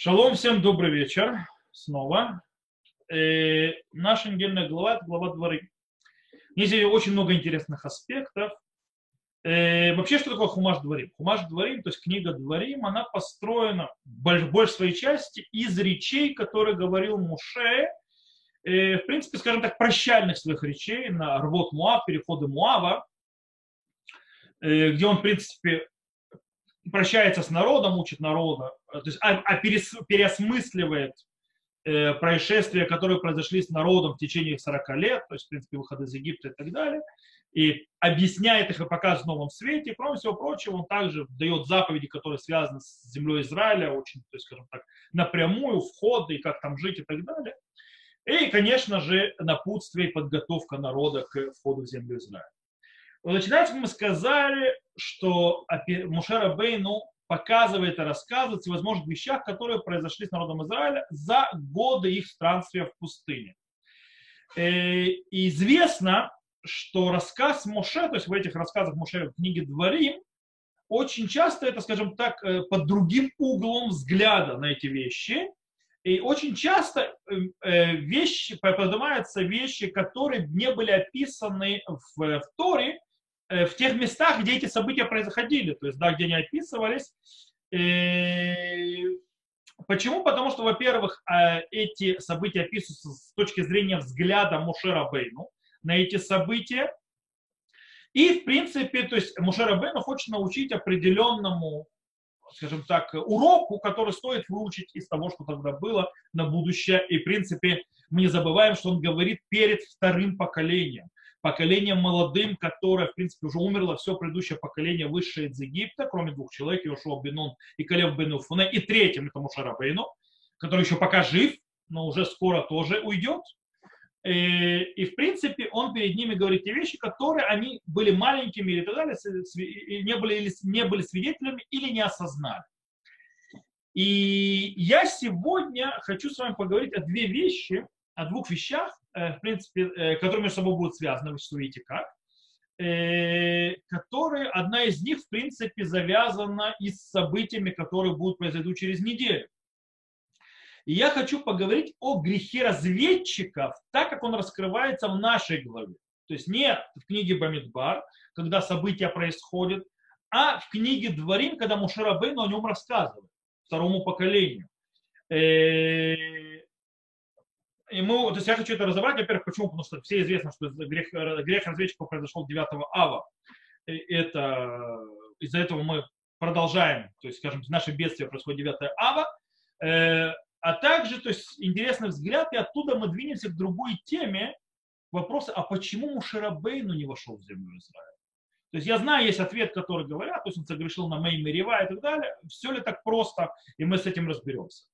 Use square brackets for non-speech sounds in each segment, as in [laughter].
Шалом, всем добрый вечер снова. Э, наша недельная глава – это глава дворы. Здесь очень много интересных аспектов. Э, вообще, что такое Хумаш Дворим? Хумаш Дворим, то есть книга Дворим, она построена в большей своей части из речей, которые говорил Муше, э, в принципе, скажем так, прощальных своих речей на рвот Муав, переходы Муава, э, где он, в принципе, прощается с народом, учит народа, то есть, а, а перес, переосмысливает э, происшествия, которые произошли с народом в течение 40 лет, то есть, в принципе, выход из Египта и так далее, и объясняет их и показывает в новом свете. И, кроме всего прочего, он также дает заповеди, которые связаны с землей Израиля, очень, то есть, скажем так, напрямую, входы и как там жить и так далее. И, конечно же, напутствие и подготовка народа к входу в землю Израиля. Начинается, мы сказали, что Мушера Бейну показывает и рассказывает о всевозможных вещах, которые произошли с народом Израиля за годы их странствия в пустыне. Э, и известно, что рассказ Моше, то есть в этих рассказах Моше в книге Дворим, очень часто это, скажем так, э, под другим углом взгляда на эти вещи. И очень часто э, вещи, поднимаются вещи, которые не были описаны в, в Торе, в тех местах, где эти события происходили, то есть, да, где они описывались. Почему? Потому что, во-первых, э, эти события описываются с точки зрения взгляда Мушера Бейну на эти события. И, в принципе, то есть Мушера Бейну хочет научить определенному, скажем так, уроку, который стоит выучить из того, что тогда было на будущее. И, в принципе, мы не забываем, что он говорит перед вторым поколением поколением молодым, которое, в принципе, уже умерло все предыдущее поколение высшее из Египта, кроме двух человек, Иошуа Бенун и Калев Бен Фуне, и третьим, это Мушара Бейну, который еще пока жив, но уже скоро тоже уйдет. И, э, и, в принципе, он перед ними говорит те вещи, которые они были маленькими или так далее, не были, или не были свидетелями или не осознали. И я сегодня хочу с вами поговорить о две вещи, о двух вещах, в принципе, э, которые между собой будут связаны, вы увидите как, э, которые, одна из них, в принципе, завязана и с событиями, которые будут произойти через неделю. И я хочу поговорить о грехе разведчиков, так как он раскрывается в нашей главе. То есть не в книге Бамидбар, когда события происходят, а в книге Дворим, когда Мушарабейну о нем рассказывает второму поколению. И мы, то есть я хочу это разобрать, во-первых, почему? Потому что все известно, что грех, грех разведчиков произошел 9 ава. И это, из-за этого мы продолжаем, то есть, скажем, наше бедствие происходит 9 ава. Э, а также, то есть, интересный взгляд, и оттуда мы двинемся к другой теме, вопроса, а почему Мушерабейну не вошел в землю Израиля? То есть я знаю, есть ответ, который говорят, то есть он согрешил на Мэй Мерева и так далее. Все ли так просто, и мы с этим разберемся.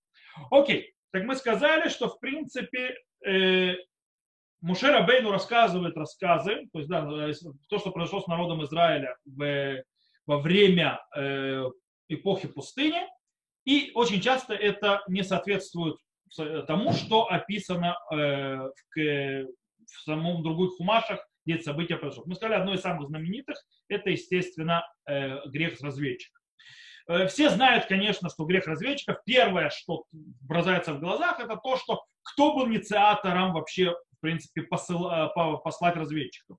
Окей, так мы сказали, что в принципе э, Мушера Бейну рассказывает рассказы, то есть да, э, то, что произошло с народом Израиля в, во время э, эпохи пустыни, и очень часто это не соответствует тому, что описано э, в, в самом других хумашах, где это событие. Мы сказали, одно из самых знаменитых, это, естественно, э, грех разведчика. Э, все знают, конечно, что грех разведчиков, первое, что бросается в глазах, это то, что кто был инициатором вообще, в принципе, посыл, э, послать разведчиков.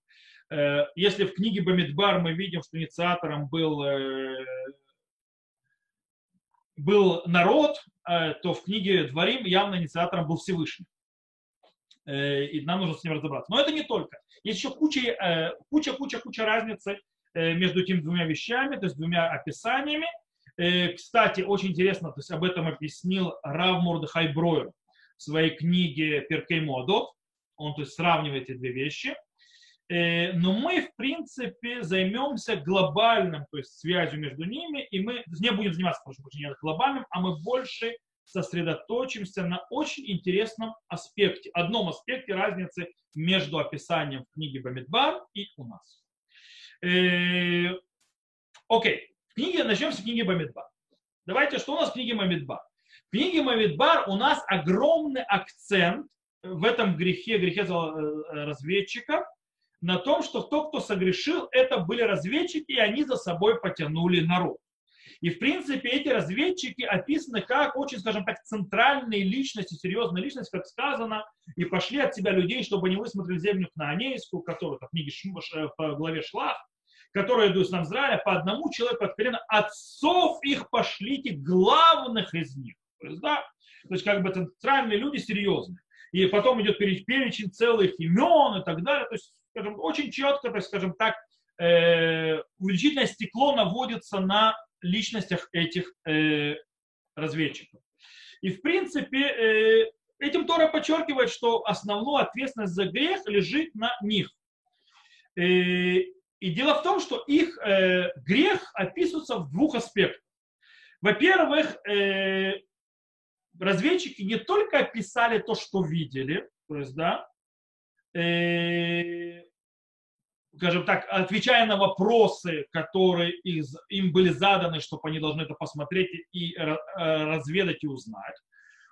Э, если в книге Бамидбар мы видим, что инициатором был, был народ, то в книге Дворим явно инициатором был Всевышний. И нам нужно с ним разобраться. Но это не только. Есть еще куча, куча, куча, куча разницы между этими двумя вещами, то есть двумя описаниями. Э, кстати, очень интересно, то есть об этом объяснил Рав Мордыхай Бройер в своей книге Перкей Муадот. Он то есть, сравнивает эти две вещи. Э, но мы, в принципе, займемся глобальным, то есть связью между ними, и мы не будем заниматься, прошу прощения, глобальным, а мы больше сосредоточимся на очень интересном аспекте, одном аспекте разницы между описанием в книге Бамидбар и у нас. Э, окей, книге, начнем с книги Бамидбар. Давайте, что у нас в книге Бамидбар? В книге Бамидбар у нас огромный акцент в этом грехе, грехе э, разведчиков, на том, что тот, кто согрешил, это были разведчики, и они за собой потянули народ. И, в принципе, эти разведчики описаны как очень, скажем так, центральные личности, серьезные личности, как сказано, и пошли от себя людей, чтобы они высмотрели землю хнаанейскую, которую в книге э, по главе Шлах, которые идут нам Израиля, по одному человеку от колена, отцов их пошлите, главных из них. То есть, да, то есть как бы центральные люди серьезные. И потом идет перечень целых имен и так далее. То есть, скажем, очень четко, есть, скажем так, э, увеличительное стекло наводится на личностях этих э, разведчиков. И в принципе э, этим Тора подчеркивает, что основная ответственность за грех лежит на них. Э, и дело в том, что их э, грех описывается в двух аспектах. Во-первых, э, разведчики не только описали то, что видели, то есть, да, э, скажем так, отвечая на вопросы, которые из, им были заданы, чтобы они должны это посмотреть и э, разведать и узнать.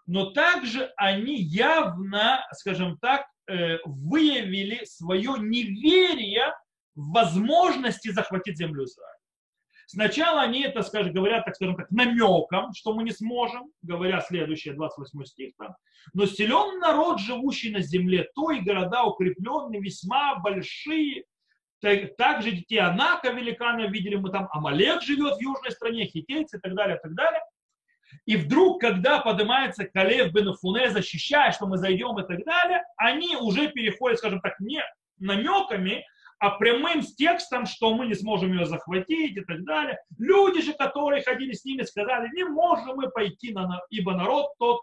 Но также они явно, скажем так, э, выявили свое неверие возможности захватить землю Израиля. Сначала они это, скажем, говорят, так скажем так, намеком, что мы не сможем, говоря следующее, 28 стих там. Но силен народ, живущий на земле, то и города укрепленные, весьма большие, также детей Анака великана видели мы там, Амалек живет в южной стране, хитейцы и так далее, и так далее. И вдруг, когда поднимается Калев бен Фуне, защищая, что мы зайдем и так далее, они уже переходят, скажем так, не намеками, а прямым с текстом, что мы не сможем ее захватить и так далее. Люди же, которые ходили с ними, сказали, не можем мы пойти, на, ибо народ тот,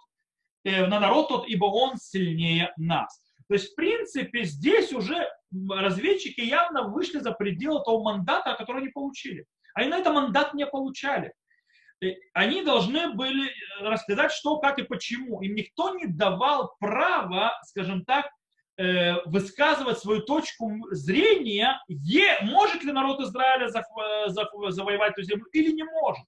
э, на народ тот, ибо он сильнее нас. То есть, в принципе, здесь уже разведчики явно вышли за пределы того мандата, который они получили. Они на это мандат не получали. Они должны были рассказать, что, как и почему. Им никто не давал права, скажем так, э, высказывать свою точку зрения, может ли народ Израиля завоевать эту землю или не может.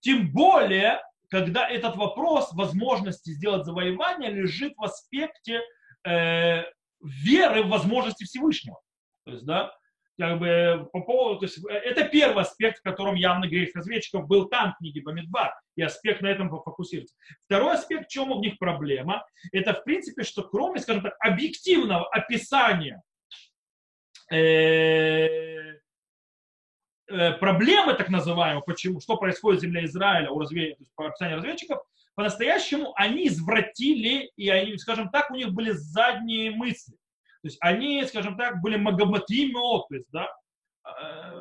Тем более, когда этот вопрос возможности сделать завоевание лежит в аспекте э, веры в возможности Всевышнего. То есть, да, как бы по поводу, то есть, э, это первый аспект, в котором явно грех разведчиков был там в книге Бамидбар, и аспект на этом фокусируется. Второй аспект, в чем у них проблема, это в принципе, что кроме, скажем так, объективного описания э, э, проблемы, так называемой, почему, что происходит в земле Израиля у развед... по описанию разведчиков, по-настоящему они извратили, и они, скажем так, у них были задние мысли. То есть они, скажем так, были магоматимиот, то да, э,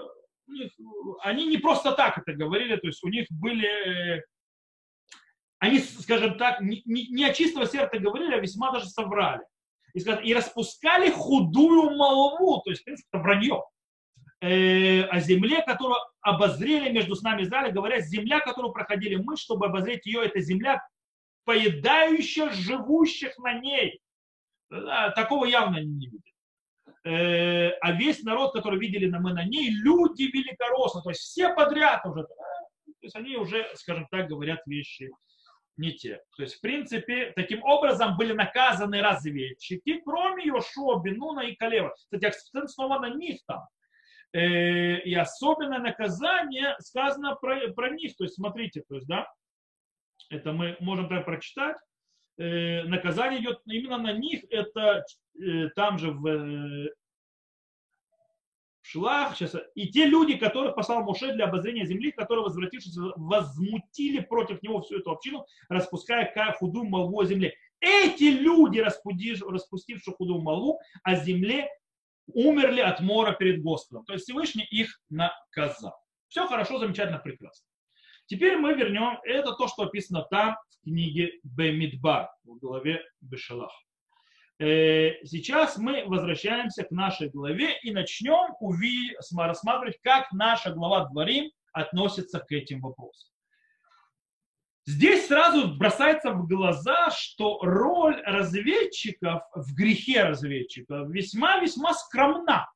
они не просто так это говорили, то есть у них были, они, скажем так, не, не, от чистого сердца говорили, а весьма даже соврали. И, скажем, и распускали худую молву, то есть, в принципе, это вранье э, о земле, которую обозрели между с нами Израилем, говоря, земля, которую проходили мы, чтобы обозреть ее, это земля, поедающая живущих на ней. Да, такого явно не видят. Э, а весь народ, который видели на ней, люди великорослые, то есть все подряд уже, то есть они уже, скажем так, говорят вещи не те. То есть, в принципе, таким образом были наказаны разведчики, кроме Йошуа, Бенуна и Калева. Кстати, акцент снова на них там. Э, и особенное наказание сказано про, про них. То есть, смотрите, то есть, да, это мы можем прочитать. Э, наказание идет именно на них. Это э, там же в Шлах, сейчас, и те люди, которых послал Моше для обозрения земли, которые, возвратившись, возмутили против него всю эту общину, распуская худую молву о земле. Эти люди, распустившие худую молву о земле, умерли от мора перед Господом. То есть Всевышний их наказал. Все хорошо, замечательно, прекрасно. Теперь мы вернем, это то, что описано там в книге Бемидбар, в главе Бешалах. Э, сейчас мы возвращаемся к нашей главе и начнем рассматривать, как наша глава Дворим относится к этим вопросам. Здесь сразу бросается в глаза, что роль разведчиков в грехе разведчиков весьма-весьма скромна.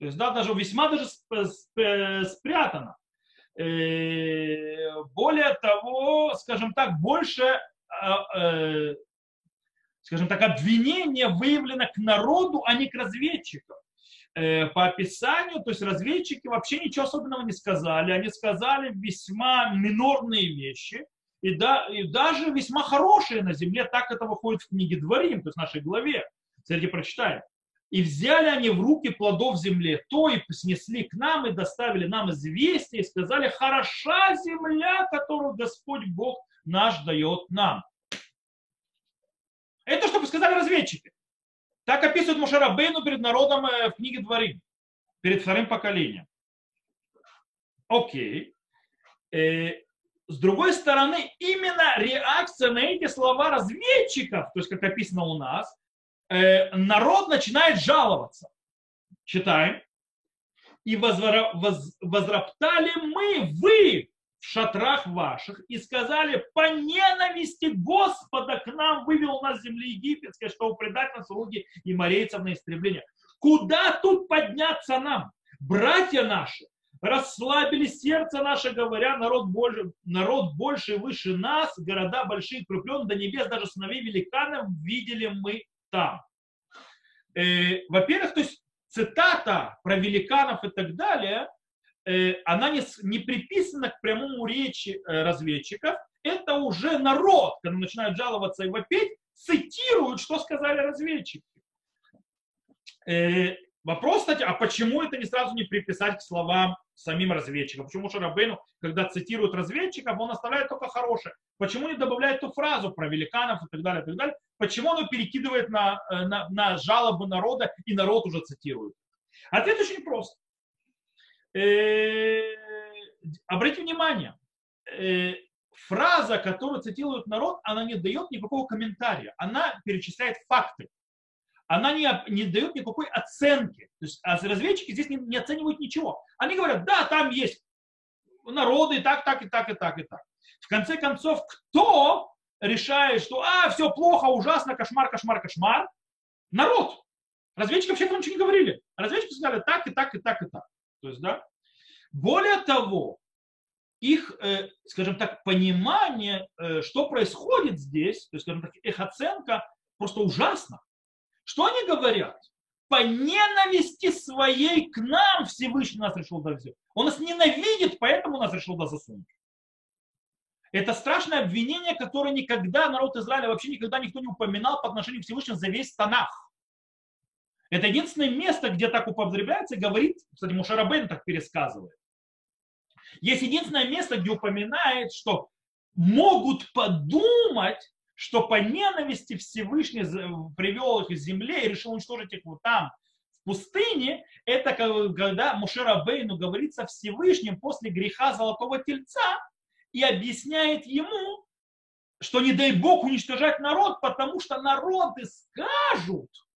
То есть, да, даже весьма даже спрятана. Э, более того, скажем так, больше, а, э, скажем так, обвинение выявлено к народу, а не к разведчикам. э, по описанию, то есть разведчики вообще ничего особенного не сказали, они сказали весьма минорные вещи, и, да, и даже весьма хорошие на земле, так это выходит в книге Дворим, то есть в нашей главе. Кстати, прочитаем. И взяли они в руки плодов земли, то и снесли к нам и доставили нам известие, и сказали, хороша земля, которую Господь Бог наш дает нам. Это что сказали разведчики. Так описывает Мушара Бейну перед народом э, в книге Дворим, перед вторым поколением. Окей. Э, с другой стороны, именно реакция на эти слова разведчиков, то есть как описано у нас, народ начинает жаловаться. Читаем. И возроптали мы, вы, в шатрах ваших и сказали, по ненависти Господа к нам вывел нас с земли египетской, чтобы предать нас слуги и морейцев на истребление. Куда тут подняться нам? Братья наши расслабили сердце наше, говоря, народ больше, народ больше и выше нас, города большие, крупленные до небес, даже сыновей великанов видели мы там. Э, во-первых, то есть цитата про великанов и так далее – Э, она не, не приписана к прямому речи э, разведчиков, это уже народ, когда начинают жаловаться и вопить, цитируют, что сказали разведчики. Э, вопрос, кстати, а почему это не сразу не приписать к словам самим разведчикам? Почему Шарабейну, когда цитирует разведчиков, он оставляет только хорошее? Почему не добавляет ту фразу про великанов и так далее, и так далее? Почему он перекидывает на, на, на жалобы народа, и народ уже цитирует? Ответ очень прост. Э, обратите внимание, э, фраза, которую цитирует народ, она не дает никакого комментария, она перечисляет факты. Она не, не дает никакой оценки. То есть а разведчики здесь не, не оценивают ничего. Они говорят, да, там есть народы так, так, и так, и так, и так. В конце концов, кто решает, что а, все плохо, ужасно, кошмар, кошмар, кошмар? Народ. Разведчики вообще ничего не говорили. Разведчики сказали так, и так, и так, и так. То есть, да. Более того, их, э, скажем так, понимание, э, что происходит здесь, то есть, скажем так, их оценка просто ужасна. Что они говорят? По ненависти своей к нам Всевышний нас решил взять. Он нас ненавидит, поэтому нас решил да засунуть. Это страшное обвинение, которое никогда народ Израиля вообще никогда никто не упоминал по отношению к Всевышнему за весь Танах. Это единственное место, где так употребляется говорит, кстати, Мушарабен так пересказывает. Есть единственное место, где упоминает, что могут подумать, что по ненависти Всевышний привел их из земли и решил уничтожить их вот там, в пустыне, это когда Мушера Бейну говорит со Всевышним после греха Золотого Тельца и объясняет ему, что не дай Бог уничтожать народ, потому что народы скажут –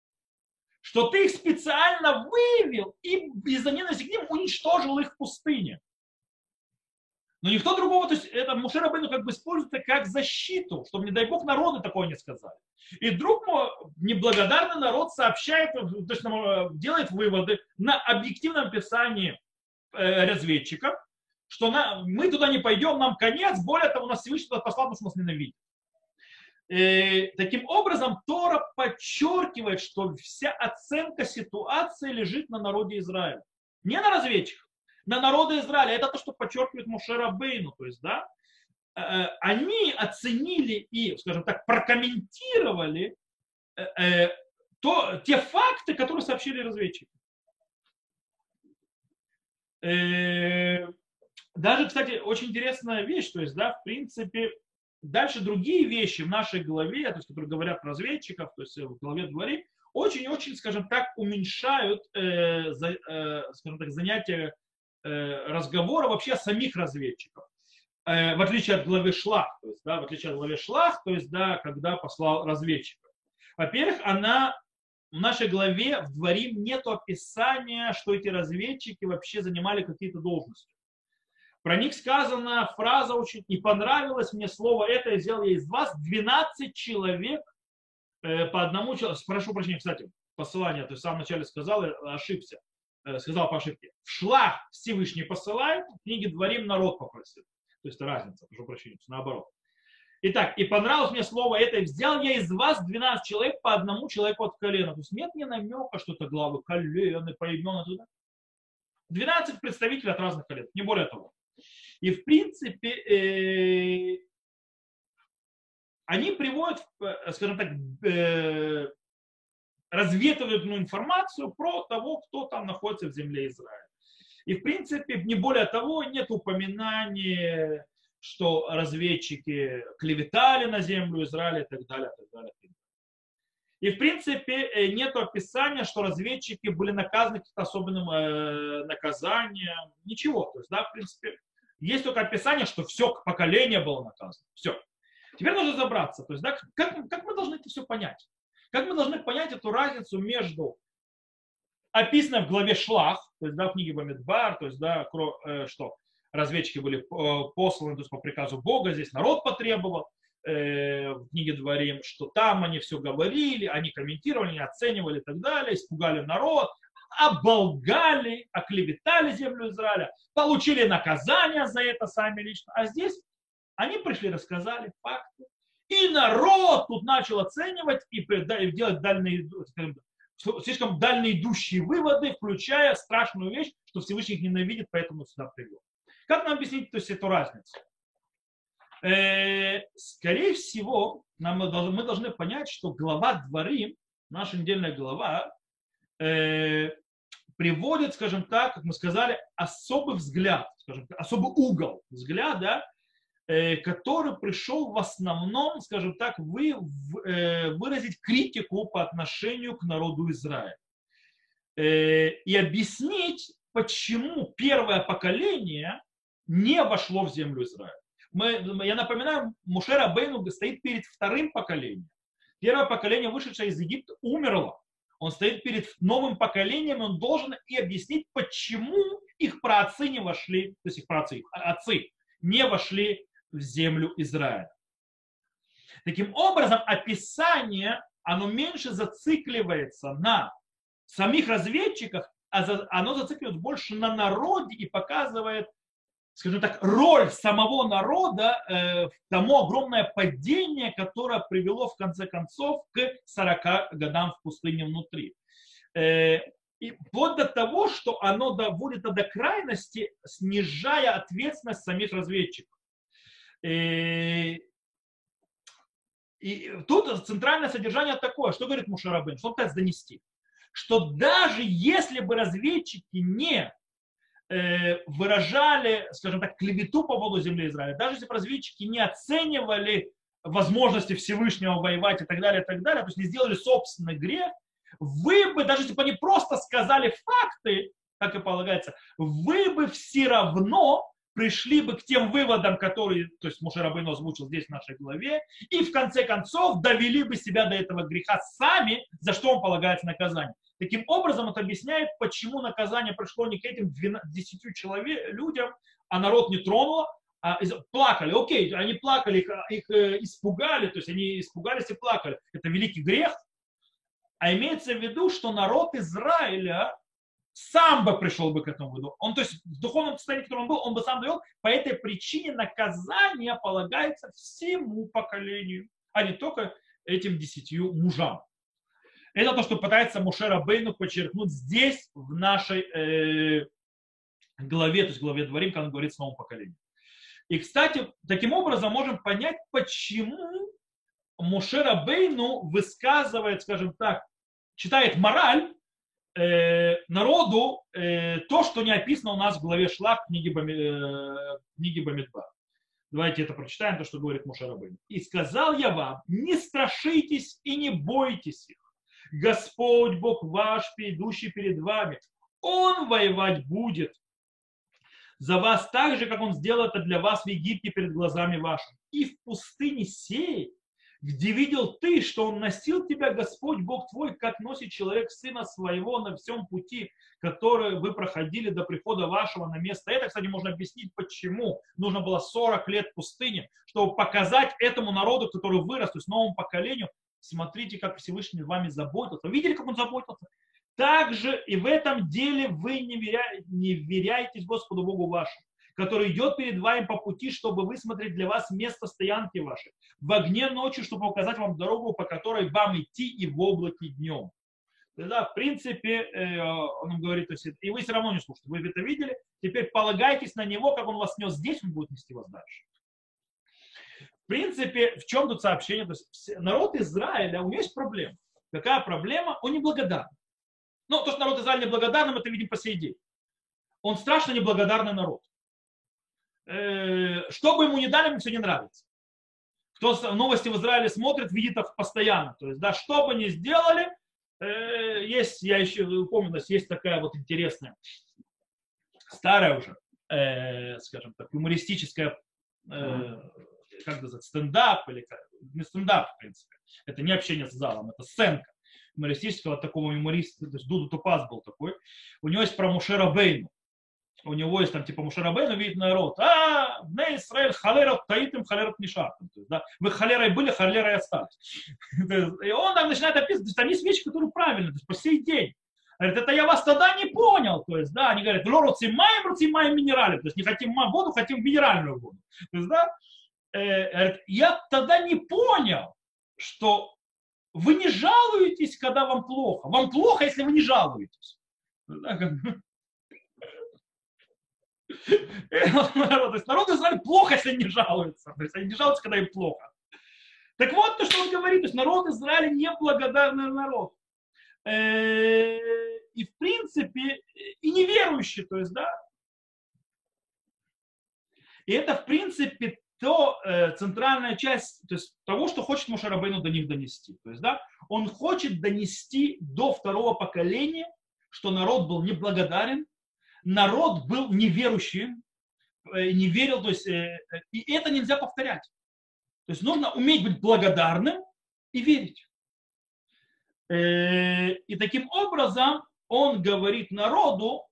что ты их специально вывел и из-за ненависти к ним уничтожил их в пустыне. Но никто другого, то есть это Мушер Бену как бы используется как защиту, чтобы, не дай бог, народы такое не сказали. И вдруг неблагодарный народ сообщает, то есть делает выводы на объективном описании э, разведчиков, что на, мы туда не пойдем, нам конец, более того, нас Всевышний туда послал, потому что нас ненавидит. Э, таким образом, Тора подчеркивает, что вся оценка ситуации лежит на народе Израиля. Не на разведчиках, на народе Израиля. Это то, что подчеркивает Мушера Бейну. То есть, да, э, э, они оценили и, скажем так, прокомментировали то, те факты, которые сообщили разведчики. Даже, кстати, очень интересная вещь, то есть, да, в принципе, Дальше другие вещи в нашей голове, то есть, которые говорят разведчиков, то есть в голове говорим, очень-очень, скажем так, уменьшают, э, за, э, скажем так, занятия э, разговора вообще самих разведчиков. Э, в отличие от главы Шлах, то есть, да, в отличие от главы Шлах, то есть, да, когда послал разведчиков. Во-первых, она в нашей главе в Дворим нет описания, что эти разведчики вообще занимали какие-то должности. Про них сказана фраза очень, и понравилось мне слово это, я сделал я из вас 12 человек э, по одному человеку. Прошу прощения, кстати, посылание, то есть в самом начале сказал, ошибся, э, сказал по ошибке. В шлах Всевышний посылает, в книге Дворим народ попросил. То есть разница, прошу прощения, наоборот. Итак, и понравилось мне слово это, взял я из вас 12 человек по одному человеку от колена. То есть нет ни намека, что это главы колены, по именам туда. 12 представителей от разных колен, не более того. И в принципе, э, они приводят, э, скажем так, э, разведывательную информацию про того, кто там находится в земле Израиля. И в принципе, не более того, нет упоминания что разведчики клеветали на землю Израиля и так далее, и так далее. И в принципе э, нет описания, что разведчики были наказаны каким-то особенным э, наказанием, ничего. То есть, да, в принципе, есть только описание, что все поколение было наказано. Все. Теперь нужно разобраться. То есть, да, как, как мы должны это все понять? Как мы должны понять эту разницу между описанным в главе Шлах, то есть да, в книге Бамидбар, то есть да, э, что разведчики были э, посланы то есть, по приказу Бога, здесь народ потребовал, э, в книге Дворим, что там они все говорили, они комментировали, они оценивали и так далее, испугали народ, оболгали, оклеветали землю Израиля, получили наказание за это сами лично. А здесь они пришли, рассказали факты. И народ тут начал оценивать и делать дальние, слишком дальноидущие выводы, включая страшную вещь, что Всевышний их ненавидит, поэтому сюда привел. Как нам объяснить то есть, эту разницу? Э, скорее всего, нам, мы должны понять, что глава дворы, наша недельная глава, э, приводит, скажем так, как мы сказали, особый взгляд, скажем так, особый угол взгляда, который пришел в основном, скажем так, вы, э, выразить критику по отношению к народу Израиля. Э, и объяснить, почему первое поколение не вошло в землю Израиля. Мы, я напоминаю, Мушера Бейну стоит перед вторым поколением. Первое поколение, вышедшее из Египта, умерло. Он стоит перед новым поколением, он должен и объяснить, почему их праотцы не вошли, то есть их праотцы, их отцы не вошли в землю Израиля. Таким образом, описание, оно меньше зацикливается на самих разведчиках, а оно зацикливается больше на народе и показывает скажем так, роль самого народа э, в тому огромное падение, которое привело в конце концов к 40 годам в пустыне внутри. Э, и вплоть до того, что оно доводит до крайности, снижая ответственность самих разведчиков. Э, и тут центральное содержание такое, что говорит Мушарабин, что он пытается донести, что даже если бы разведчики не Э, выражали, скажем так, клевету по поводу земли Израиля, даже если бы разведчики не оценивали возможности Всевышнего воевать и так далее, и так далее, то есть не сделали собственный грех, вы бы, даже если бы они просто сказали факты, как и полагается, вы бы все равно пришли бы к тем выводам, которые, то есть Мушарабейн озвучил здесь в нашей главе, и в конце концов довели бы себя до этого греха сами, за что он полагается наказание. Таким образом, это объясняет, почему наказание пришло не к этим 10 человек, людям, а народ не тронуло, а плакали. Окей, они плакали, их, их э, испугали, то есть они испугались и плакали. Это великий грех. А имеется в виду, что народ Израиля сам бы пришел бы к этому выводу. Он, то есть в духовном состоянии, в котором он был, он бы сам довел. По этой причине наказание полагается всему поколению, а не только этим десятью мужам. Это то, что пытается Мушера Бейну подчеркнуть здесь, в нашей э, главе, то есть главе Дворим, когда он говорит с новым поколением. И, кстати, таким образом можем понять, почему Мушера Бейну высказывает, скажем так, читает мораль э, народу э, то, что не описано у нас в главе Шлах книги, э, книги Бамидбар. Давайте это прочитаем, то, что говорит Мушера Бейну. «И сказал я вам, не страшитесь и не бойтесь их, Господь Бог ваш, идущий перед вами, Он воевать будет за вас так же, как Он сделал это для вас в Египте перед глазами вашими. И в пустыне сей, где видел ты, что Он носил тебя, Господь Бог твой, как носит человек сына своего на всем пути, который вы проходили до прихода вашего на место. Это, кстати, можно объяснить, почему нужно было 40 лет в пустыне, чтобы показать этому народу, который вырос, то есть новому поколению, смотрите, как Всевышний вами заботился. Вы видели, как он заботился? Также и в этом деле вы не, веря... не веряетесь Господу Богу вашему, который идет перед вами по пути, чтобы высмотреть для вас место стоянки вашей, в огне ночью, чтобы указать вам дорогу, по которой вам идти и в облаке днем. Да, в принципе, э, он говорит, то есть, и вы все равно не слушаете, вы это видели, теперь полагайтесь на него, как он вас нес здесь, он будет нести вас дальше. В принципе, в чем тут сообщение? То есть, народ Израиля, у него есть проблема. Какая проблема? Он неблагодарный. Ну, то, что народ Израиля неблагодарным, это видим по сей день. Он страшно неблагодарный народ. Э, что бы ему ни дали, ему все не нравится. Кто новости в Израиле смотрит, видит их постоянно. То есть, да, что бы ни сделали, э, есть, я еще помню, есть такая вот интересная, старая уже, э, скажем так, юмористическая, как называется, стендап, или не стендап, в принципе. Это не общение с залом, это сценка юмористического такого юмориста, то есть Дуду Тупас был такой. У него есть про Мушера Бейну у него есть там типа Мушарабейну, видит народ, а, на Израиль, халерот таитым, халерот мишат. Да, вы халерой были, халерой остались. [laughs] И он там начинает описывать, там есть вещи, которые правильные, то есть по сей день. Говорит, это я вас тогда не понял. То есть, да, они говорят, лору цимаем, руцимаем минерали. То есть не хотим воду, хотим минеральную воду. То есть, да, э, говорит, я тогда не понял, что вы не жалуетесь, когда вам плохо. Вам плохо, если вы не жалуетесь. [laughs] То есть народ Израиля плохо, если не жалуется. То есть они не жалуются, когда им плохо. Так вот, то, что он говорит, то есть народ Израиля неблагодарный народ. Э, и в принципе, и неверующий, то есть, да. И это, в принципе, то э, центральная часть то есть, того, что хочет Мушарабейну до них донести. То есть, да, он хочет донести до второго поколения, что народ был неблагодарен, народ был неверующим, э, не верил, то есть, э, э, и это нельзя повторять. То есть нужно уметь быть благодарным и верить. И таким образом он говорит народу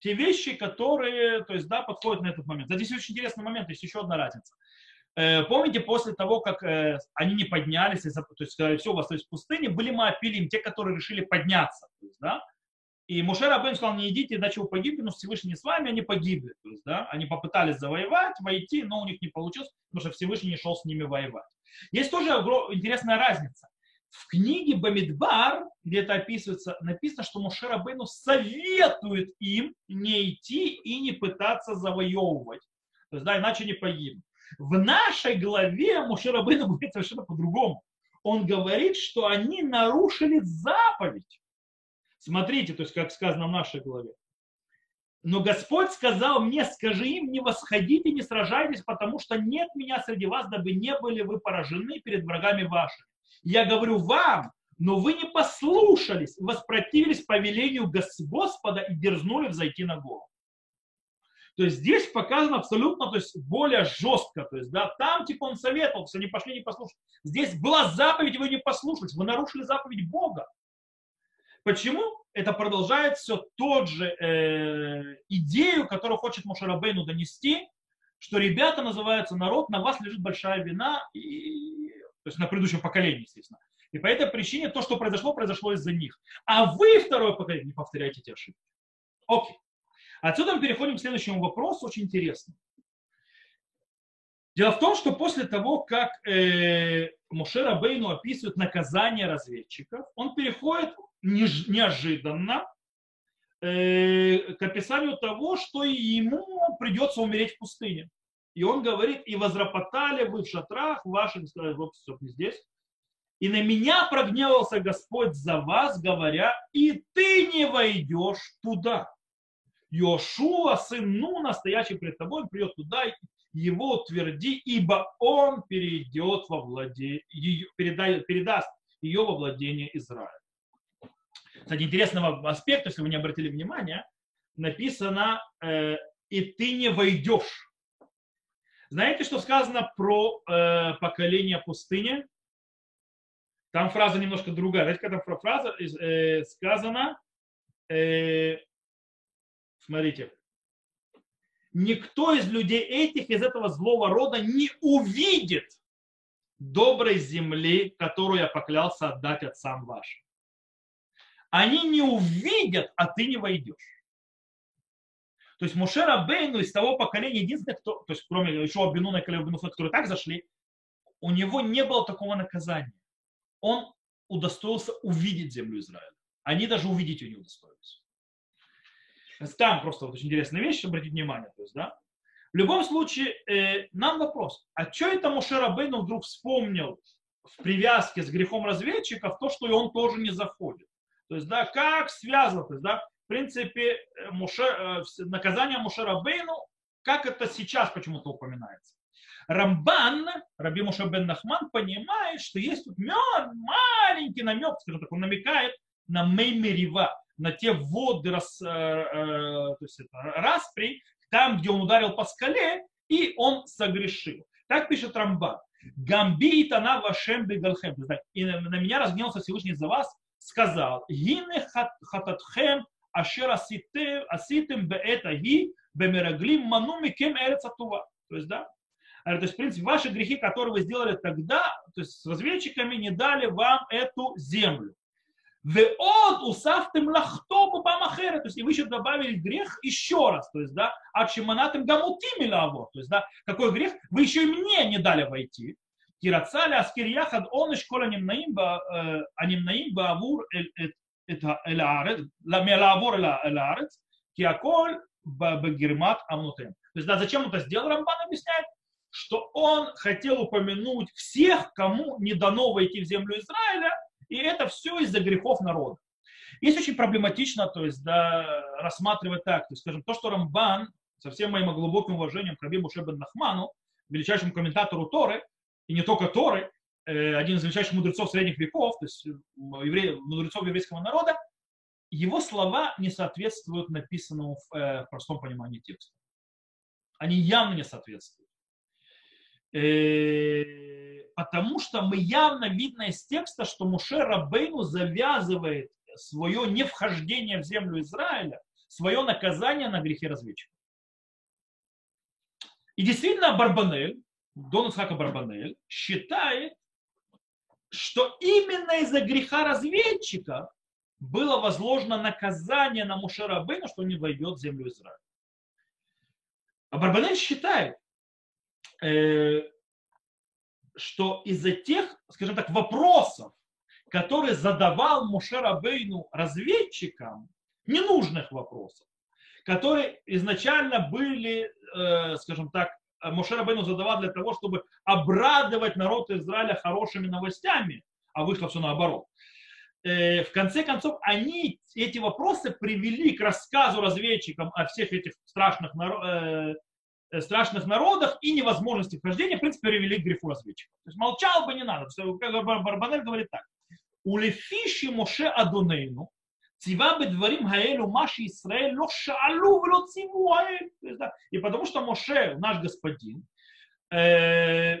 те вещи, которые то есть, да, подходят на этот момент. Здесь очень интересный момент, есть еще одна разница. Помните, после того, как они не поднялись, то есть сказали, все, у вас есть пустыне, были мы опилим те, которые решили подняться. То есть, да? И Мушер Абен сказал, не идите, иначе вы погибли, но Всевышний с вами, они погибли. То есть, да, они попытались завоевать, войти, но у них не получилось, потому что Всевышний не шел с ними воевать. Есть тоже интересная разница. В книге Бамидбар, где это описывается, написано, что Мушер Абену советует им не идти и не пытаться завоевывать. То есть, да, иначе не погибнут. В нашей главе Мушер Абену говорит совершенно по-другому. Он говорит, что они нарушили заповедь. Смотрите, то есть как сказано в нашей главе. Но Господь сказал мне, скажи им, не восходите, не сражайтесь, потому что нет меня среди вас, дабы не были вы поражены перед врагами вашими. Я говорю вам, но вы не послушались, воспротивились повелению Господа и дерзнули взойти на гору. То есть здесь показано абсолютно то есть более жестко. То есть, да, там типа он советовал, они пошли не послушать. Здесь была заповедь, вы не послушались, вы нарушили заповедь Бога. Почему? Это продолжает все тот же э, идею, которую хочет Мушарабейну донести, что ребята называются народ, на вас лежит большая вина, и, то есть на предыдущем поколении, естественно. И по этой причине то, что произошло, произошло из-за них. А вы, второе поколение, не повторяйте эти ошибки. Окей. Отсюда мы переходим к следующему вопросу, очень интересно. Дело в том, что после того, как э, Мушера Бейну описывает наказание разведчиков, он переходит неожиданно э, к описанию того, что ему придется умереть в пустыне. И он говорит, и возропотали вы в шатрах ваших, не здесь, и на меня прогневался Господь за вас, говоря, и ты не войдешь туда. Йошуа, сын Нуна, стоящий перед тобой, придет туда, его утверди, ибо он перейдет во владение, передаст ее во владение Израиля. Кстати, интересного аспекта, если вы не обратили внимания, написано э, «и ты не войдешь». Знаете, что сказано про э, поколение пустыни? Там фраза немножко другая. Знаете, когда фраза э, сказана, э, смотрите, никто из людей этих, из этого злого рода не увидит доброй земли, которую я поклялся отдать отцам вашим они не увидят, а ты не войдешь. То есть Мушера Бейну из того поколения единственный, кто, то есть кроме еще Бенуна и Калева Бенуса, которые так зашли, у него не было такого наказания. Он удостоился увидеть землю Израиля. Они даже увидеть ее не удостоились. Там просто вот очень интересная вещь, обратите внимание. То есть, да? В любом случае, э, нам вопрос, а что это Мушера Бейну вдруг вспомнил в привязке с грехом разведчиков, то, что и он тоже не заходит. То есть, да, как связано, то есть, да, в принципе, э, Муше, э, наказание Мушера Бейну, как это сейчас почему-то упоминается. Рамбан, Раби Муше бен Нахман, понимает, что есть тут мед, маленький намек, скажем так, он намекает на Меймерива, на те воды рас, э, то есть это, распри, там, где он ударил по скале, и он согрешил. Так пишет Рамбан. Гамби тана вашем бегалхем. И на меня разгневался Всевышний за вас, сказал, гине хататхем ашер аситем беэта ги бемераглим ману микем эрец атува. То есть, да, то есть, в принципе, ваши грехи, которые вы сделали тогда, то есть с разведчиками, не дали вам эту землю. Веод усафтем лахто бамахера. То есть, и вы еще добавили грех еще раз. То есть, да, от шиманатым гамутими лаво. То есть, да, какой грех? Вы еще и мне не дали войти. Кирацали аскир яхад он и школа анимнаим баавур эль арет, мелаавур эль арет, киаколь бегермат амнутем. То есть, да, зачем он это сделал, Рамбан объясняет, что он хотел упомянуть всех, кому не дано войти в землю Израиля, и это все из-за грехов народа. Есть очень проблематично, то есть, да, рассматривать так, то есть, скажем, то, что Рамбан, со всем моим глубоким уважением к Раби бен Нахману, величайшему комментатору Торы, и не только Торы, э, один из величайших мудрецов средних веков, то есть евре, мудрецов еврейского народа, его слова не соответствуют написанному в, э, в простом понимании текста. Они явно не соответствуют. Э, потому что мы явно видно из текста, что Муше Рабейну завязывает свое невхождение в землю Израиля, свое наказание на грехи разведчиков. И действительно Барбанель, Дон Исхака Барбанель, считает, что именно из-за греха разведчика было возложено наказание на Муше Рабейну, что он не войдет в землю Израиля. А Барбанель считает, что из-за тех, скажем так, вопросов, которые задавал Мушер Бейну разведчикам, ненужных вопросов, которые изначально были, э, скажем так, Мушер Бейну задавал для того, чтобы обрадовать народ Израиля хорошими новостями, а вышло все наоборот. Э, в конце концов, они эти вопросы привели к рассказу разведчикам о всех этих страшных э, Э, Э, страшных народах и невозможности вхождения, в принципе, привели к грифу разведчика. То есть молчал бы не надо. Барбанель говорит так. "У Улефиши Моше Адонейну, цива бедварим хаэлю маши Исраэль, ло шалу вло циву И потому что Моше, наш господин, э,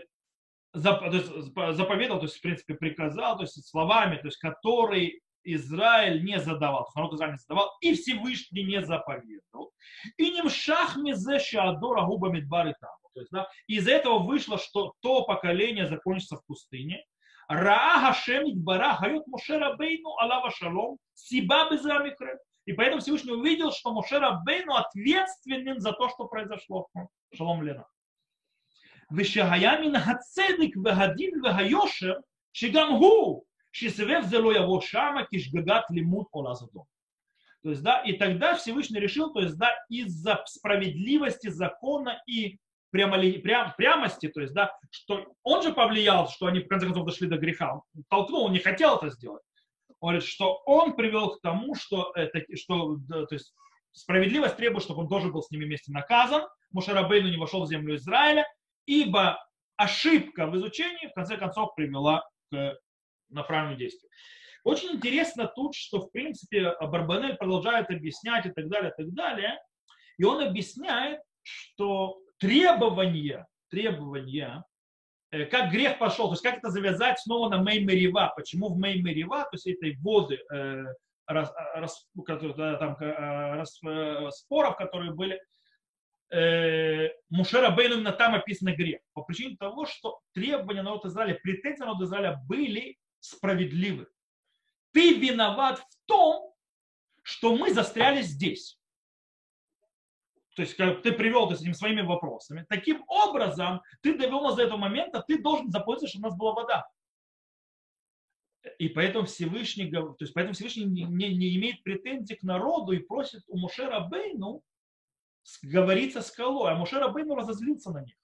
заповедал, то есть, в принципе, приказал, то есть, словами, то есть, который Израиль не задавал, народ Израиля не задавал, и Всевышний не заповедовал. И ним шах мезе шаадора губа мидбар и там. То есть, да, из этого вышло, что то поколение закончится в пустыне. Раа Хашем Идбара Хайот Мушера Бейну Алава Шалом Сиба Безамикре. И поэтому Всевышний увидел, что Мушера Бейну ответственен за то, что произошло. Шалом Лена. Вишагаямин Хацедик Вагадин Вагайошер Шигамгу Шисевев зело его шама кишгагат лимут олазадом. То есть, да, и тогда Всевышний решил, то есть, да, из-за справедливости закона и прямо, прям, прямости, то есть, да, что он же повлиял, что они в конце концов дошли до греха, он толкнул, он не хотел это сделать. Он говорит, что он привел к тому, что, это, что да, то есть, справедливость требует, чтобы он тоже был с ними вместе наказан. Мушарабейну не вошел в землю Израиля, ибо ошибка в изучении в конце концов привела к направлению действия. Очень интересно тут, что, в принципе, Барбанель продолжает объяснять и так далее, и так далее. И он объясняет, что требования, требования, э, как грех пошел, то есть как это завязать снова на Меймерива. Почему в Меймерива, то есть этой воды, э, рас, рас, там, э, рас, споров, которые были, э, Мушера Бейну именно там описано грех. По причине того, что требования народа Израиля, претензии народа Израиля были справедливы. Ты виноват в том, что мы застряли здесь. то есть как ты привел то есть, этими своими вопросами, таким образом ты довел нас до этого момента, ты должен заботиться, чтобы у нас была вода. И поэтому Всевышний, то есть поэтому Всевышний не, не, не имеет претензий к народу и просит у Мушера Бейну говорить со скалой, а Мушера Бейну разозлился на них.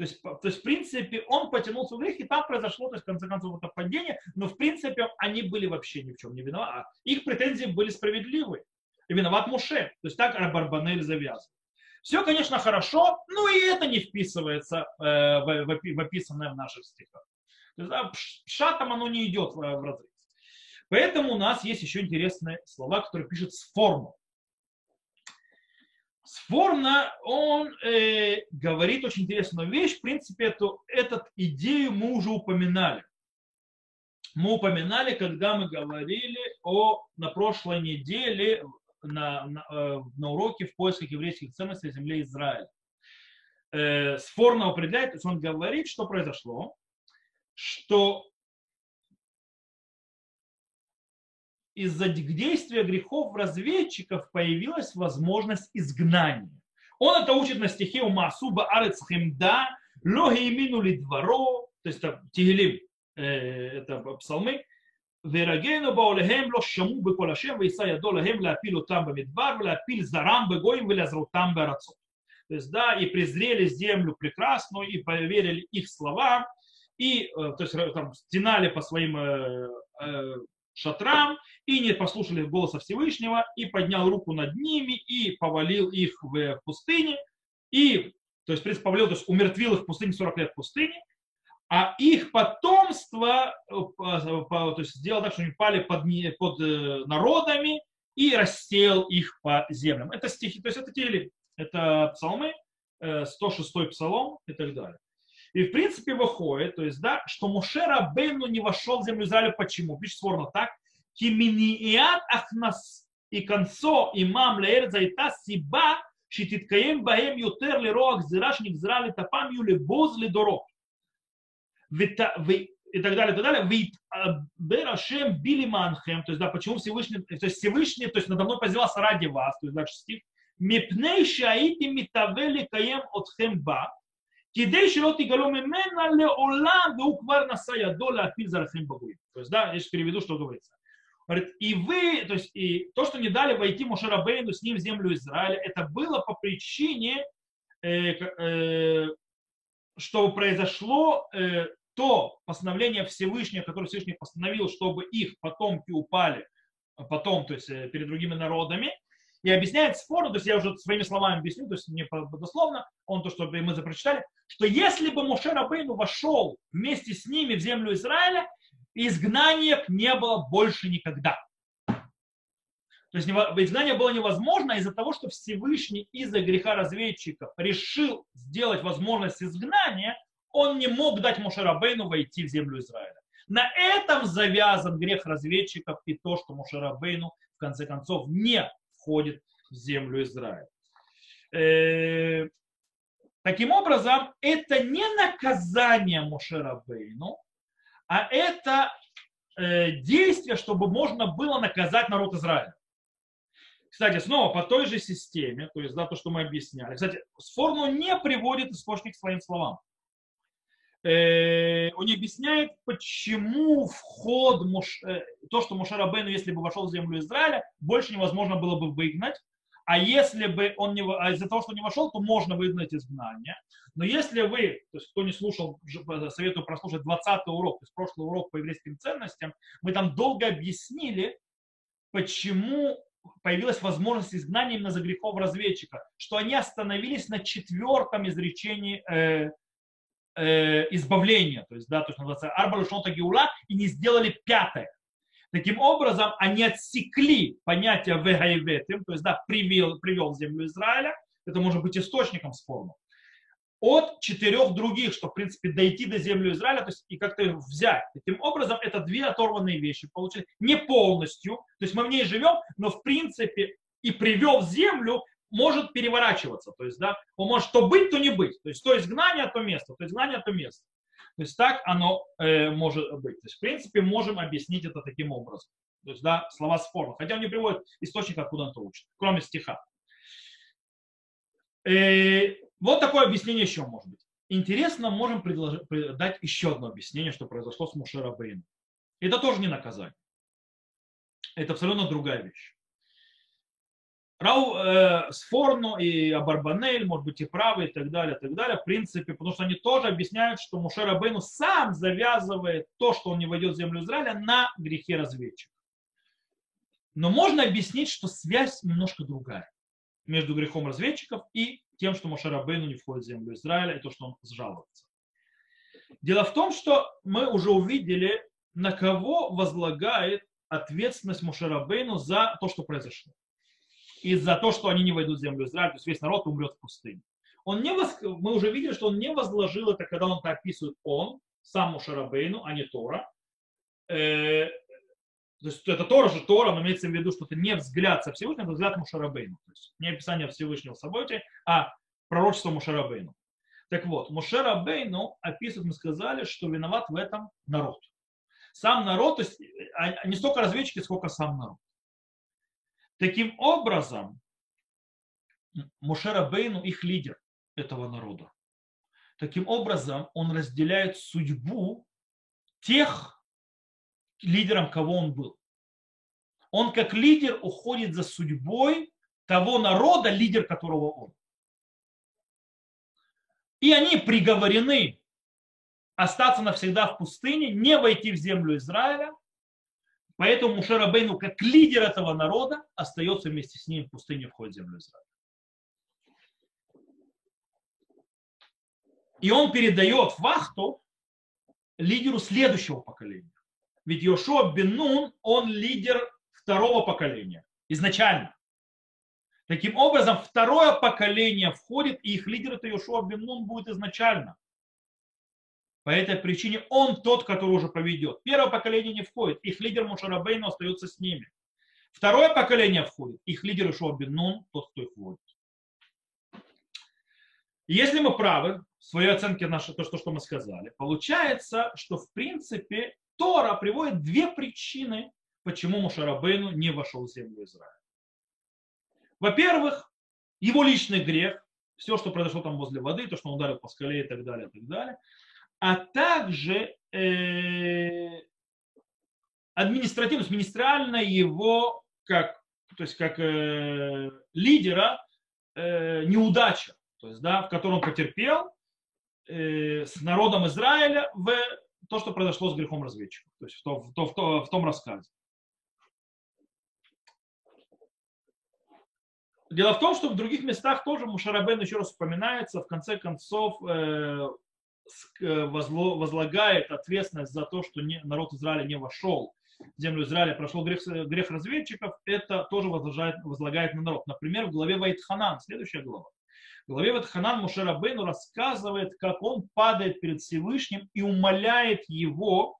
То есть, то есть, в принципе, он потянулся в грех, и там произошло, то есть, в конце концов, это падение, но, в принципе, они были вообще ни в чем не виноваты. А их претензии были справедливы. И виноват Муше. То есть, так Барбанель завязан. Все, конечно, хорошо, но и это не вписывается э, в, в, в описанное в наших стихах. То есть, да, шатом оно не идет в, в разрез. Поэтому у нас есть еще интересные слова, которые пишут с форму. Сфорно, он э, говорит очень интересную вещь. В принципе, эту, эту идею мы уже упоминали. Мы упоминали, когда мы говорили о, на прошлой неделе на, на, э, на уроке в поисках еврейских ценностей в земле Израиля. Э, Сфорно определяет, то есть он говорит, что произошло, что из-за действия грехов разведчиков появилась возможность изгнания. Он это учит на стихе у Масуба Арец Химда, Логи минули дворо, то есть это Тигелим, э, это псалмы, Верагейну баулехем ло шаму беколашем, вейса ядо лехем лапилу там бамидбар, лапил зарам бегоим, велязру там барацот. То есть, да, и презрели землю прекрасную, и поверили их словам, и, э, то есть, там, стенали по своим э, э, шатрам и не послушали голоса Всевышнего, и поднял руку над ними, и повалил их в пустыне, и, то есть, в принципе, повалил, то есть, умертвил их в пустыне 40 лет в пустыне, а их потомство э, то есть, сделал так, что они пали под, под э, народами и рассеял их по землям. Это стихи, то есть это тели, это псалмы, 106 э, псалом и так далее. И в принципе выходит, то есть, да, что Муше Бену не вошел в землю Израиля. Почему? Пишет сворно так. Киминиат ахнас и концо имам леэр зайта сиба шититкаем баем ютер ли роах зираш нигзра ли тапам юли боз ли доро. И так далее, и так далее. Вит а, берашем били манхем. То есть, да, почему Всевышний, то есть Всевышний, то есть надо мной позвался ради вас, то есть, значит, стих. Мипней шаити митавели каем отхем ба. Кидей шилоти мена ле олам веуквар насая доля апиль зарахем багуим. То есть, да, я сейчас переведу, что говорится. Говорит, и вы, то есть, и то, что не дали войти Мушарабейну с ним в землю Израиля, это было по причине, э, э, что произошло э, то постановление Всевышнего, которое Всевышний постановил, чтобы их потомки упали, потом, то есть перед другими народами, и объясняет спорно, то есть я уже своими словами объясню, то есть не дословно, он то, что мы запрочитали, что если бы Моше Рабейну вошел вместе с ними в землю Израиля, изгнания не было больше никогда. То есть изгнание было невозможно из-за того, что Всевышний из-за греха разведчиков решил сделать возможность изгнания, он не мог дать Мошерабейну войти в землю Израиля. На этом завязан грех разведчиков и то, что Мошерабейну в конце концов не входит в землю Израиля. Э, таким образом, это не наказание Мошерабейну, а это э, действие, чтобы можно было наказать народ Израиля. Кстати, снова по той же системе, то есть за то, что мы объясняли. Кстати, Сфорну не приводит источник к своим словам. Э, он объясняет, почему вход, э, то, что Мушер Абену, если бы вошел в землю Израиля, больше невозможно было бы выгнать, а если бы он не, а из-за того, что не вошел, то можно выгнать изгнание. Но если вы, то есть кто не слушал, советую прослушать 20 урок, то есть прошлый урок по еврейским ценностям, мы там долго объяснили, почему появилась возможность изгнания именно за грехов разведчика, что они остановились на четвертом изречении э, э, избавления, то есть, да, то, что называется Арбалушота Геула, и не сделали пятое. Таким образом, они отсекли понятие вегайветим, то есть, да, привел, привел землю Израиля, это может быть источником спорного, от четырех других, что, в принципе, дойти до земли Израиля, то есть и как-то их взять. Таким образом, это две оторванные вещи получили, не полностью, то есть мы в ней живем, но, в принципе, и привел землю может переворачиваться. То есть, да, он может то быть, то не быть. То есть, то изгнание, то место, то изгнание, то место. То есть, так оно э, может быть. То есть, в принципе, можем объяснить это таким образом. То есть, да, слова спорно. Хотя он не приводит источник, откуда он это учит, кроме стиха. Э, вот такое объяснение еще может быть. Интересно, можем предложить, дать еще одно объяснение, что произошло с Мушерабейном. Это тоже не наказание. Это абсолютно другая вещь. Рау э, Сфорно и Абарбанель, может быть, и правы и так далее, и так далее, в принципе, потому что они тоже объясняют, что Мушер Абейну сам завязывает то, что он не войдет в землю Израиля, на грехе разведчика. Но можно объяснить, что связь немножко другая между грехом разведчиков и тем, что Мушер Абейну не входит в землю Израиля, и то, что он сжалуется. Дело в том, что мы уже увидели, на кого возлагает ответственность Мушарабейну за то, что произошло и за то, что они не войдут в землю Израиля, то есть весь народ умрет в пустыне. Он не воз... Мы уже видели, что он не возложил это, когда он это описывает он, сам Мушарабейну, а не Тора. Э, то есть это Тора же Тора, но имеется в виду, что это не взгляд со Всевышнего, это взгляд Мушарабейну. То есть не описание Всевышнего события, а пророчество Мушарабейну. Так вот, Мушарабейну описывает, мы сказали, что виноват в этом народ. Сам народ, то есть а, не столько разведчики, сколько сам народ. Таким образом, Мушера Бейну их лидер этого народа. Таким образом, он разделяет судьбу тех лидером, кого он был. Он как лидер уходит за судьбой того народа, лидер которого он. И они приговорены остаться навсегда в пустыне, не войти в землю Израиля, Поэтому Мушер Абейну, как лидер этого народа, остается вместе с ним в пустыне, входит в землю Израиля. И он передает вахту лидеру следующего поколения. Ведь Йошуа бен Нун, он лидер второго поколения изначально. Таким образом, второе поколение входит, и их лидер это Йошуа бен Нун будет изначально. По этой причине он тот, который уже поведет. Первое поколение не входит, их лидер Мушарабейну остается с ними. Второе поколение входит, их лидер Ишуа тот, кто их вводит. Если мы правы в своей оценке нашей, то, что, что мы сказали, получается, что в принципе Тора приводит две причины, почему Мушарабейну не вошел в землю Израиля. Во-первых, его личный грех, все, что произошло там возле воды, то, что он ударил по скале и так далее, и так далее а также э, административно, министрально его как, то есть как э, лидера э, неудача, то есть, да, в котором он потерпел э, с народом Израиля в то, что произошло с грехом разведчиков, то есть в, то, в, то, в, то, в том рассказе. Дело в том, что в других местах тоже Мушарабен еще раз упоминается, в конце концов, Э, возлагает ответственность за то, что народ Израиля не вошел в землю Израиля, прошел грех, грех разведчиков, это тоже возлагает, возлагает на народ. Например, в главе Вайтханан, следующая глава. В главе Вайтханан Мушерабейну рассказывает, как он падает перед Всевышним и умоляет его,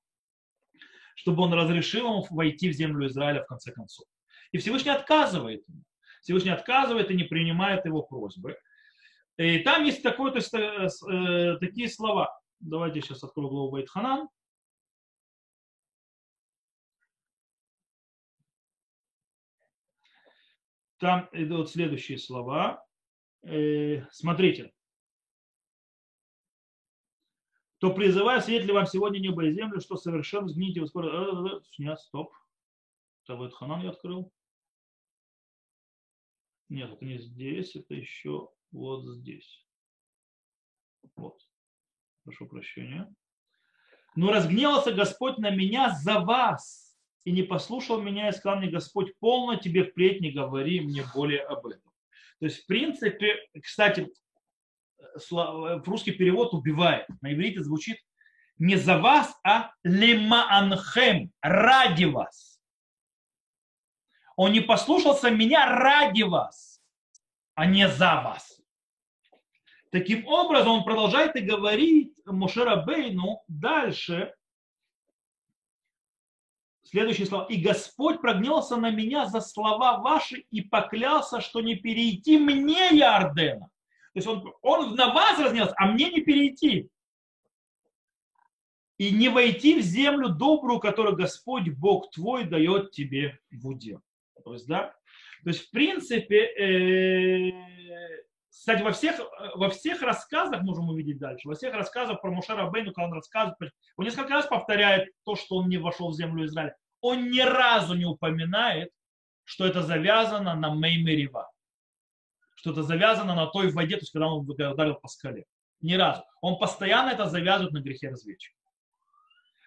чтобы он разрешил ему войти в землю Израиля в конце концов. И Всевышний отказывает ему. Всевышний отказывает и не принимает его просьбы. И там есть такое, то есть, э, э, такие слова. Давайте сейчас открою главу Байтханан. Там идут следующие слова. Э, смотрите. То призываю свидетелей вам сегодня небо и землю, что совершенно измените вы скоро. Э, э, нет, стоп. Это Ханан я открыл. Нет, это не здесь, это еще вот здесь. Вот. Прошу прощения. Но разгневался Господь на меня за вас и не послушал меня и сказал мне, Господь, полно тебе впредь не говори мне более об этом. То есть, в принципе, кстати, русский перевод убивает. На иврите звучит не за вас, а лемаанхем, ради вас. Он не послушался меня ради вас, а не за вас. Таким образом, он продолжает и говорит Мушера Бейну дальше, следующие слова. «И Господь прогнелся на меня за слова ваши и поклялся, что не перейти мне Ярдена». То есть он, он на вас разнялся, а мне не перейти. И не войти в землю добрую, которую Господь Бог твой дает тебе в удел. То есть, да, то есть, в принципе, э, кстати, во всех, во всех рассказах, можем увидеть дальше, во всех рассказах про Мушера Бейну, когда он рассказывает, он несколько раз повторяет то, что он не вошел в землю Израиля. Он ни разу не упоминает, что это завязано на Меймерива. Что это завязано на той воде, то есть когда он ударил по скале. Ни разу. Он постоянно это завязывает на грехе разведчика.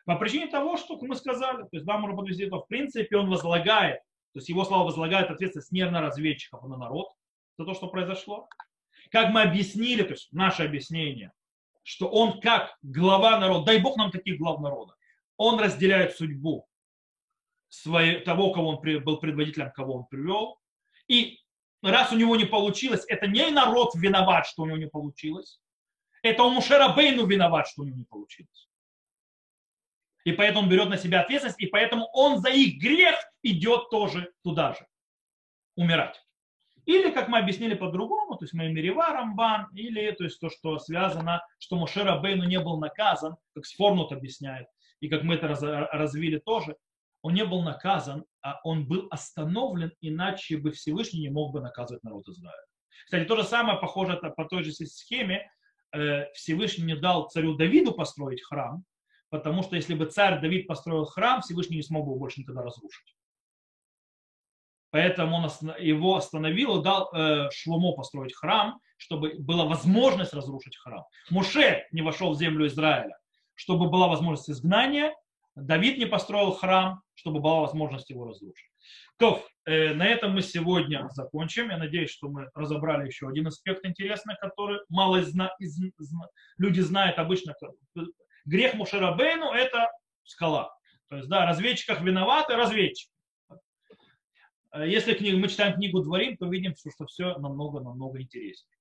По причине того, что мы сказали, то есть да, можно подвести это, в принципе, он возлагает, то есть его слова возлагает ответственность не на разведчиков, а на народ за то, что произошло. Как мы объяснили, то есть наше объяснение, что он как глава народа, дай Бог нам таких глав народа, он разделяет судьбу своей, того, кого он был предводителем, кого он привел. И раз у него не получилось, это не народ виноват, что у него не получилось, это у Мушера Бейну виноват, что у него не получилось. И поэтому он берет на себя ответственность, и поэтому он за их грех идет тоже туда же, умирать. Или, как мы объяснили по-другому, то есть мы Мирива Рамбан, или то есть то, что связано, что Мушера Бейну не был наказан, как Сфорнут объясняет, и как мы это развили тоже, он не был наказан, а он был остановлен, иначе бы Всевышний не мог бы наказывать народ Израиля. Кстати, то же самое похоже по той же схеме. Э, Всевышний не дал царю Давиду построить храм, потому что если бы царь Давид построил храм, Всевышний не смог бы его больше никогда разрушить. Поэтому он его остановил и дал э, Шломо построить храм, чтобы была возможность разрушить храм. Муше не вошел в землю Израиля, чтобы была возможность изгнания. Давид не построил храм, чтобы была возможность его разрушить. То, э, на этом мы сегодня закончим. Я надеюсь, что мы разобрали еще один аспект интересный, который мало зна, из, зна, люди знают обычно грех Мушерабейну – это скала. То есть, да, разведчиках виноваты разведчик. Если книгу, мы читаем книгу Дворим, то видим, что, что все намного-намного интереснее.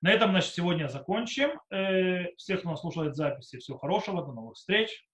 На этом, значит, сегодня закончим. Э, всех, кто нас слушает записи, всего хорошего, до новых встреч.